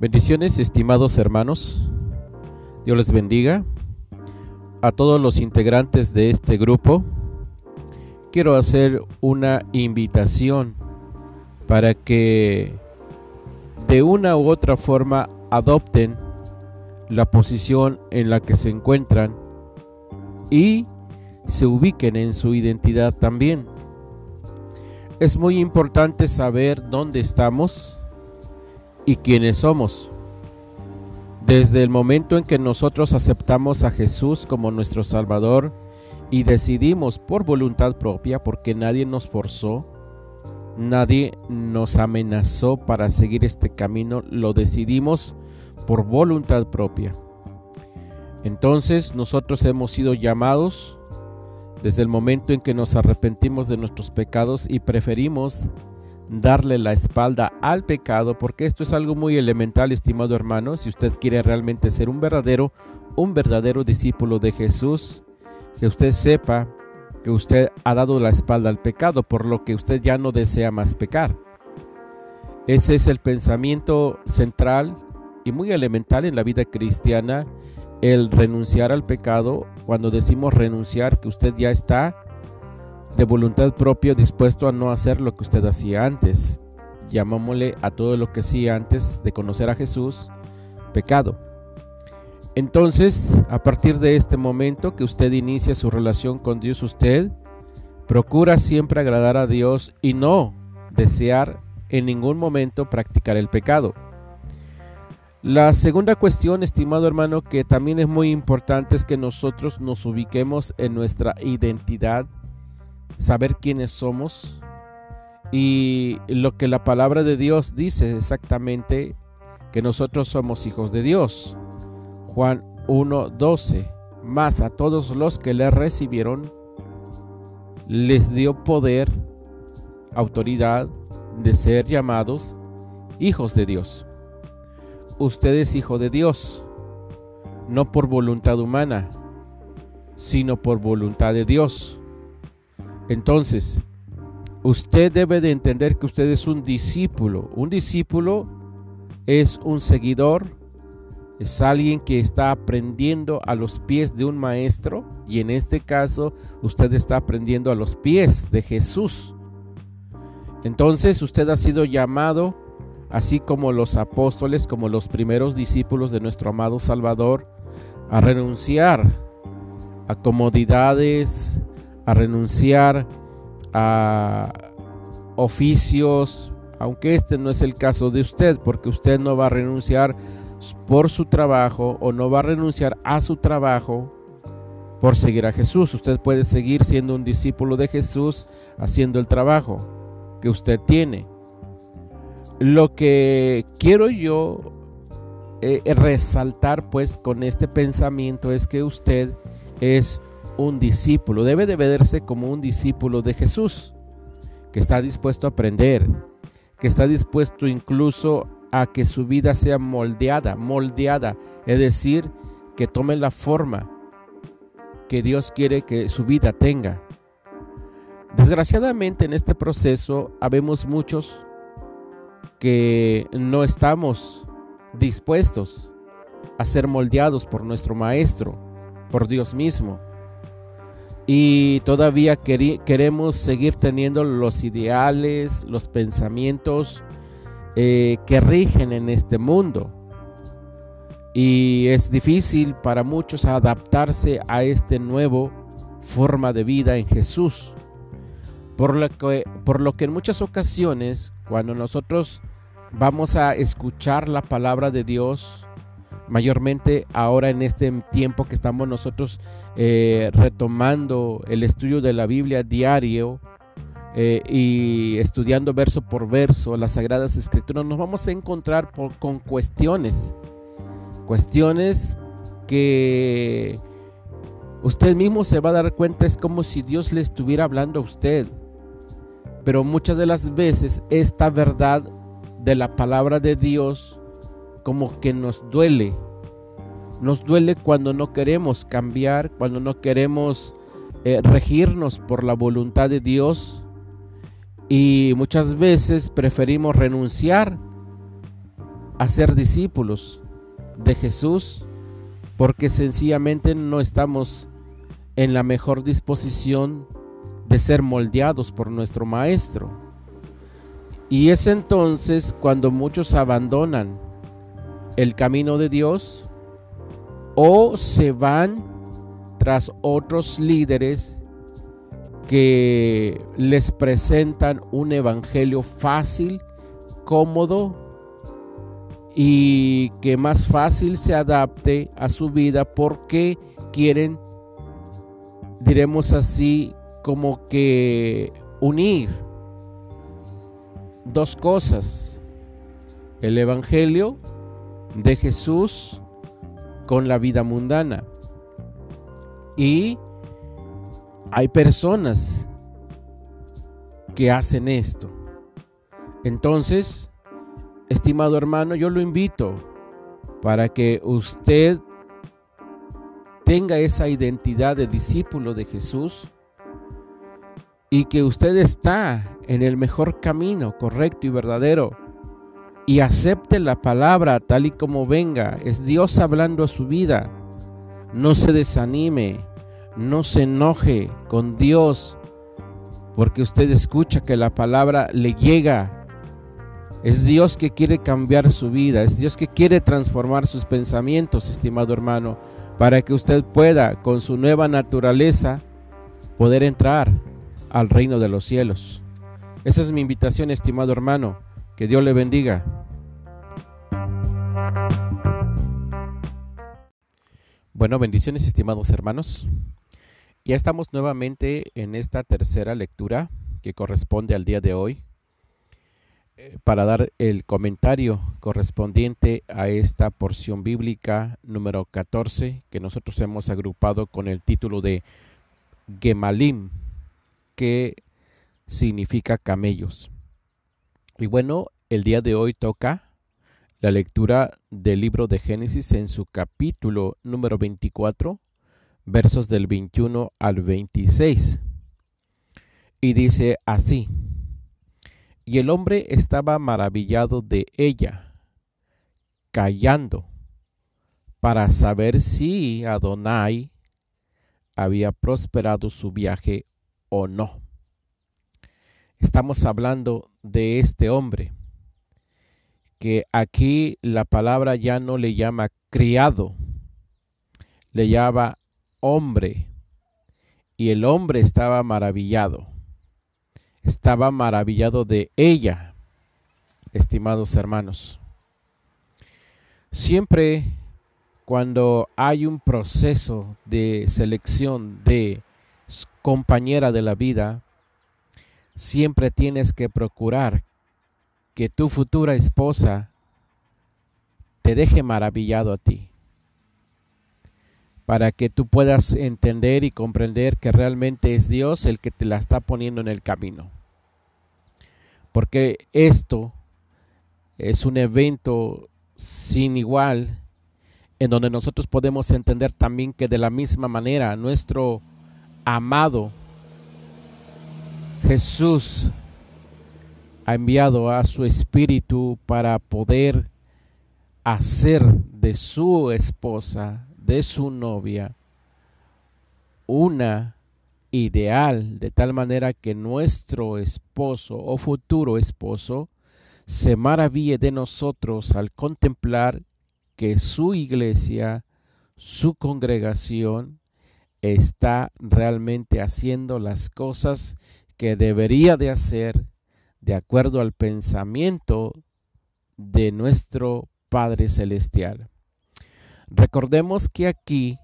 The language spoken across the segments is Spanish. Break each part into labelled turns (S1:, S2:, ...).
S1: Bendiciones, estimados hermanos. Dios les bendiga. A todos los integrantes de este grupo, quiero hacer una invitación para que de una u otra forma adopten la posición en la que se encuentran y se ubiquen en su identidad también. Es muy importante saber dónde estamos y quiénes somos. Desde el momento en que nosotros aceptamos a Jesús como nuestro Salvador y decidimos por voluntad propia, porque nadie nos forzó, nadie nos amenazó para seguir este camino, lo decidimos por voluntad propia. Entonces nosotros hemos sido llamados desde el momento en que nos arrepentimos de nuestros pecados y preferimos darle la espalda al pecado, porque esto es algo muy elemental, estimado hermano, si usted quiere realmente ser un verdadero, un verdadero discípulo de Jesús, que usted sepa que usted ha dado la espalda al pecado, por lo que usted ya no desea más pecar. Ese es el pensamiento central y muy elemental en la vida cristiana, el renunciar al pecado. Cuando decimos renunciar, que usted ya está de voluntad propia dispuesto a no hacer lo que usted hacía antes. Llamámosle a todo lo que hacía antes de conocer a Jesús pecado. Entonces, a partir de este momento que usted inicia su relación con Dios, usted procura siempre agradar a Dios y no desear en ningún momento practicar el pecado. La segunda cuestión, estimado hermano, que también es muy importante es que nosotros nos ubiquemos en nuestra identidad saber quiénes somos y lo que la palabra de Dios dice exactamente que nosotros somos hijos de Dios. Juan 1:12. Más a todos los que le recibieron les dio poder, autoridad de ser llamados hijos de Dios. Usted es hijo de Dios, no por voluntad humana, sino por voluntad de Dios. Entonces, usted debe de entender que usted es un discípulo. Un discípulo es un seguidor, es alguien que está aprendiendo a los pies de un maestro y en este caso usted está aprendiendo a los pies de Jesús. Entonces usted ha sido llamado, así como los apóstoles, como los primeros discípulos de nuestro amado Salvador, a renunciar a comodidades, a renunciar a oficios, aunque este no es el caso de usted, porque usted no va a renunciar por su trabajo o no va a renunciar a su trabajo por seguir a Jesús. Usted puede seguir siendo un discípulo de Jesús haciendo el trabajo que usted tiene. Lo que quiero yo eh, resaltar pues con este pensamiento es que usted es un discípulo, debe de verse como un discípulo de Jesús, que está dispuesto a aprender, que está dispuesto incluso a que su vida sea moldeada, moldeada, es decir, que tome la forma que Dios quiere que su vida tenga. Desgraciadamente en este proceso habemos muchos que no estamos dispuestos a ser moldeados por nuestro Maestro, por Dios mismo y todavía queremos seguir teniendo los ideales, los pensamientos eh, que rigen en este mundo. Y es difícil para muchos adaptarse a este nuevo forma de vida en Jesús. Por lo, que, por lo que en muchas ocasiones, cuando nosotros vamos a escuchar la palabra de Dios, mayormente ahora en este tiempo que estamos nosotros eh, retomando el estudio de la Biblia diario eh, y estudiando verso por verso las Sagradas Escrituras, nos vamos a encontrar con cuestiones, cuestiones que usted mismo se va a dar cuenta, es como si Dios le estuviera hablando a usted. Pero muchas de las veces esta verdad de la palabra de Dios como que nos duele. Nos duele cuando no queremos cambiar, cuando no queremos eh, regirnos por la voluntad de Dios y muchas veces preferimos renunciar a ser discípulos de Jesús porque sencillamente no estamos en la mejor disposición de ser moldeados por nuestro Maestro. Y es entonces cuando muchos abandonan el camino de Dios o se van tras otros líderes que les presentan un evangelio fácil, cómodo y que más fácil se adapte a su vida porque quieren, diremos así, como que unir dos cosas, el Evangelio de Jesús con la vida mundana. Y hay personas que hacen esto. Entonces, estimado hermano, yo lo invito para que usted tenga esa identidad de discípulo de Jesús y que usted está en el mejor camino, correcto y verdadero, y acepte la palabra tal y como venga, es Dios hablando a su vida. No se desanime, no se enoje con Dios, porque usted escucha que la palabra le llega. Es Dios que quiere cambiar su vida, es Dios que quiere transformar sus pensamientos, estimado hermano, para que usted pueda, con su nueva naturaleza, poder entrar al reino de los cielos. Esa es mi invitación, estimado hermano. Que Dios le bendiga. Bueno, bendiciones, estimados hermanos. Ya estamos nuevamente en esta tercera lectura que corresponde al día de hoy eh, para dar el comentario correspondiente a esta porción bíblica número 14 que nosotros hemos agrupado con el título de Gemalim, que significa camellos. Y bueno, el día de hoy toca la lectura del libro de Génesis en su capítulo número 24, versos del 21 al 26. Y dice así, y el hombre estaba maravillado de ella, callando, para saber si Adonai había prosperado su viaje o no. Estamos hablando de este hombre, que aquí la palabra ya no le llama criado, le llama hombre. Y el hombre estaba maravillado. Estaba maravillado de ella, estimados hermanos. Siempre cuando hay un proceso de selección de compañera de la vida, siempre tienes que procurar que tu futura esposa te deje maravillado a ti, para que tú puedas entender y comprender que realmente es Dios el que te la está poniendo en el camino. Porque esto es un evento sin igual en donde nosotros podemos entender también que de la misma manera nuestro amado Jesús ha enviado a su espíritu para poder hacer de su esposa, de su novia, una ideal, de tal manera que nuestro esposo o futuro esposo se maraville de nosotros al contemplar que su iglesia, su congregación, está realmente haciendo las cosas que debería de hacer de acuerdo al pensamiento de nuestro Padre Celestial. Recordemos que aquí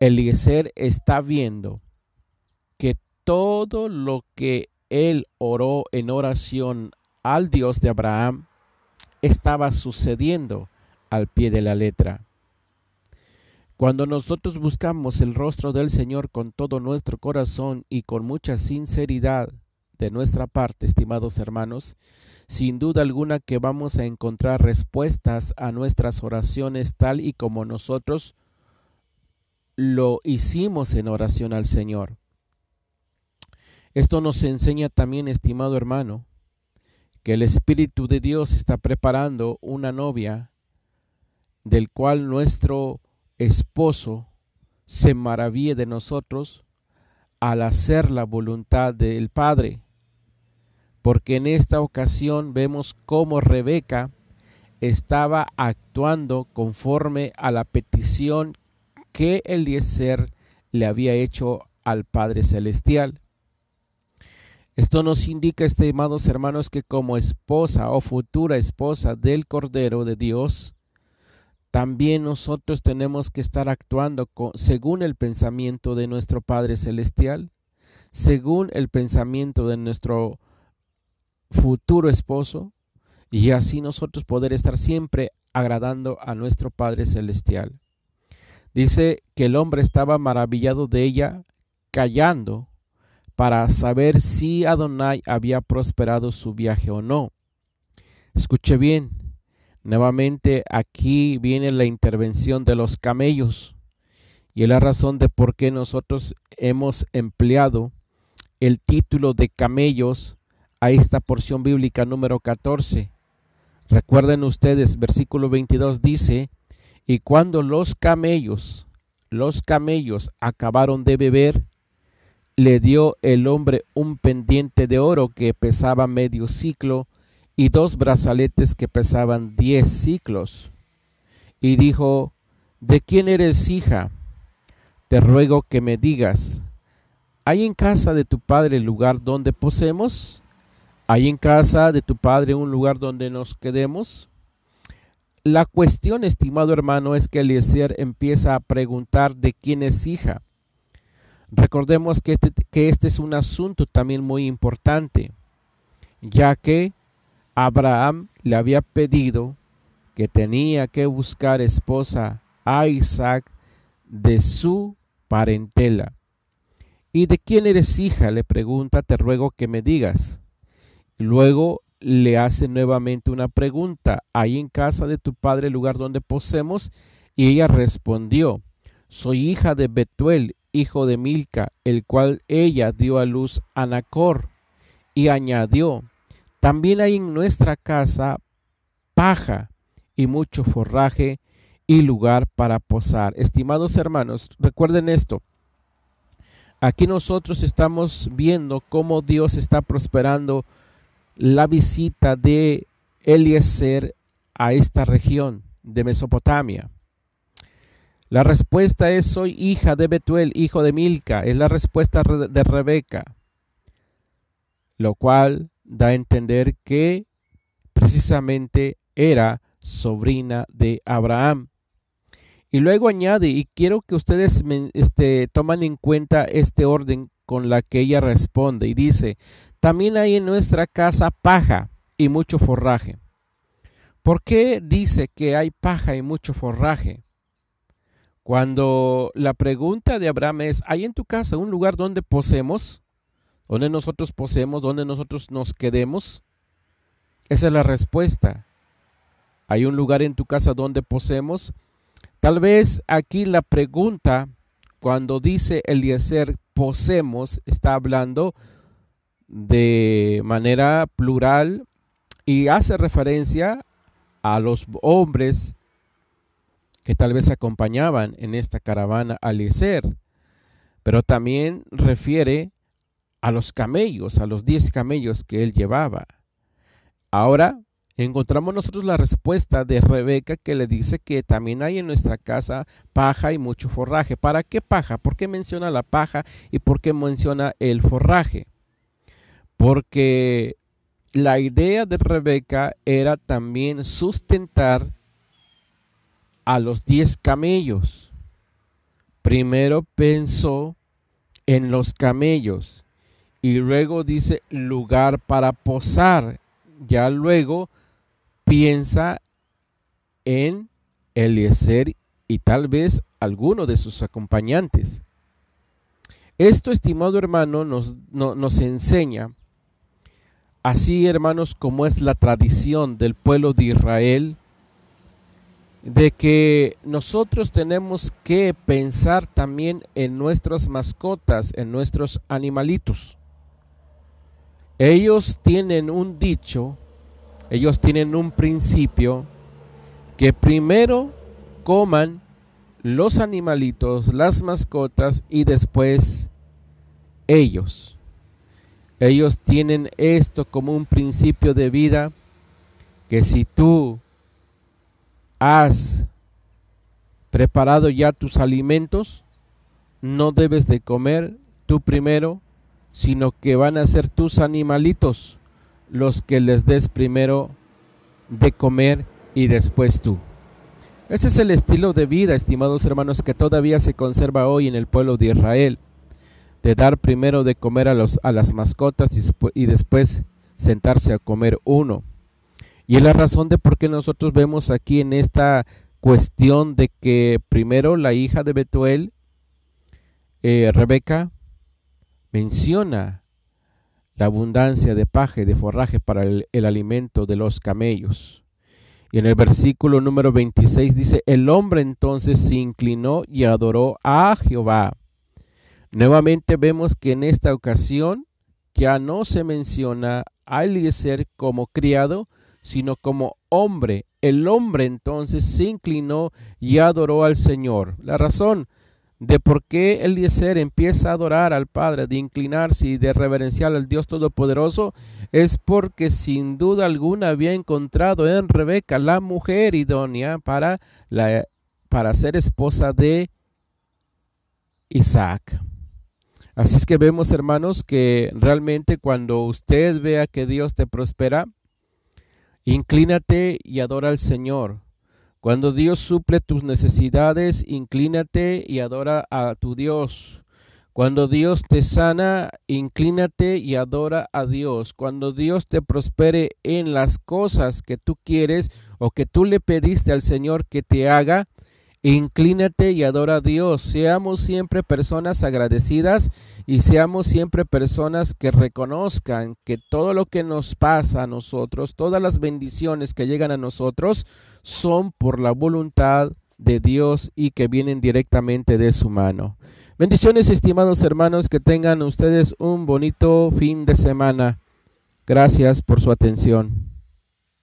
S1: Eliezer está viendo que todo lo que él oró en oración al Dios de Abraham estaba sucediendo al pie de la letra. Cuando nosotros buscamos el rostro del Señor con todo nuestro corazón y con mucha sinceridad de nuestra parte, estimados hermanos, sin duda alguna que vamos a encontrar respuestas a nuestras oraciones tal y como nosotros lo hicimos en oración al Señor. Esto nos enseña también, estimado hermano, que el Espíritu de Dios está preparando una novia del cual nuestro esposo se maraville de nosotros al hacer la voluntad del Padre. Porque en esta ocasión vemos cómo Rebeca estaba actuando conforme a la petición que Eliezer le había hecho al Padre Celestial. Esto nos indica, estimados hermanos, que como esposa o futura esposa del Cordero de Dios, también nosotros tenemos que estar actuando según el pensamiento de nuestro Padre Celestial, según el pensamiento de nuestro futuro esposo, y así nosotros poder estar siempre agradando a nuestro Padre Celestial. Dice que el hombre estaba maravillado de ella, callando, para saber si Adonai había prosperado su viaje o no. Escuche bien, nuevamente aquí viene la intervención de los camellos y es la razón de por qué nosotros hemos empleado el título de camellos a esta porción bíblica número 14. Recuerden ustedes, versículo 22 dice, y cuando los camellos, los camellos acabaron de beber, le dio el hombre un pendiente de oro que pesaba medio ciclo y dos brazaletes que pesaban diez ciclos. Y dijo, ¿de quién eres hija? Te ruego que me digas, ¿hay en casa de tu padre lugar donde posemos? ¿Hay en casa de tu padre un lugar donde nos quedemos? La cuestión, estimado hermano, es que Eliezer empieza a preguntar de quién es hija. Recordemos que este, que este es un asunto también muy importante, ya que Abraham le había pedido que tenía que buscar esposa a Isaac de su parentela. ¿Y de quién eres hija? le pregunta, te ruego que me digas. Luego le hace nuevamente una pregunta, ¿hay en casa de tu padre lugar donde posemos? Y ella respondió, soy hija de Betuel, hijo de Milca, el cual ella dio a luz a Nacor. Y añadió, también hay en nuestra casa paja y mucho forraje y lugar para posar. Estimados hermanos, recuerden esto. Aquí nosotros estamos viendo cómo Dios está prosperando la visita de Eliezer a esta región de Mesopotamia? La respuesta es soy hija de Betuel, hijo de Milca. Es la respuesta de Rebeca, lo cual da a entender que precisamente era sobrina de Abraham. Y luego añade, y quiero que ustedes este, toman en cuenta este orden con la que ella responde, y dice, también hay en nuestra casa paja y mucho forraje. ¿Por qué dice que hay paja y mucho forraje? Cuando la pregunta de Abraham es, ¿hay en tu casa un lugar donde posemos? ¿Donde nosotros posemos? ¿Donde nosotros nos quedemos? Esa es la respuesta. ¿Hay un lugar en tu casa donde posemos? Tal vez aquí la pregunta, cuando dice Eliezer, posemos, está hablando de manera plural y hace referencia a los hombres que tal vez acompañaban en esta caravana al Eliezer, pero también refiere a los camellos, a los diez camellos que él llevaba. Ahora encontramos nosotros la respuesta de Rebeca que le dice que también hay en nuestra casa paja y mucho forraje. ¿Para qué paja? ¿Por qué menciona la paja y por qué menciona el forraje? porque la idea de Rebeca era también sustentar a los diez camellos. Primero pensó en los camellos y luego dice lugar para posar. Ya luego piensa en Eliezer y tal vez alguno de sus acompañantes. Esto, estimado hermano, nos, nos enseña Así, hermanos, como es la tradición del pueblo de Israel, de que nosotros tenemos que pensar también en nuestras mascotas, en nuestros animalitos. Ellos tienen un dicho ellos tienen un principio que primero coman los animalitos, las mascotas y después ellos. Ellos tienen esto como un principio de vida que si tú has preparado ya tus alimentos, no debes de comer tú primero, sino que van a ser tus animalitos los que les des primero de comer y después tú. Este es el estilo de vida, estimados hermanos, que todavía se conserva hoy en el pueblo de Israel, de dar primero de comer a, los, a las mascotas y, después sentarse a comer uno. Y es la razón de por qué nosotros vemos aquí en esta cuestión de que primero la hija de Betuel, eh, Rebeca, menciona la abundancia de paje, de forraje para el, el alimento de los camellos. Y en el versículo número 26 dice, el hombre entonces se inclinó y adoró a Jehová. Nuevamente vemos que en esta ocasión ya no se menciona a Eliezer como criado, sino como hombre. El hombre entonces se inclinó y adoró al Señor. La razón de por qué Eliezer empieza a adorar al Padre, de inclinarse y de reverenciar al Dios Todopoderoso, es porque sin duda alguna había encontrado en Rebeca la mujer idónea para, la, para ser esposa de Isaac. Así es que vemos, hermanos, que realmente cuando usted vea que Dios te prospera, inclínate y adora al Señor cuando Dios suple tus necesidades, inclínate y adora a tu Dios. Cuando Dios te sana, inclínate y adora a Dios. Cuando Dios te prospere en las cosas que tú quieres o que tú le pediste al Señor que te haga, Inclínate y adora a Dios. Seamos siempre personas agradecidas y seamos siempre personas que reconozcan que todo lo que nos pasa a nosotros, todas las bendiciones que llegan a nosotros, son por la voluntad de Dios y que vienen directamente de su mano. Bendiciones, estimados hermanos, que tengan ustedes un bonito fin de semana. Gracias por su atención.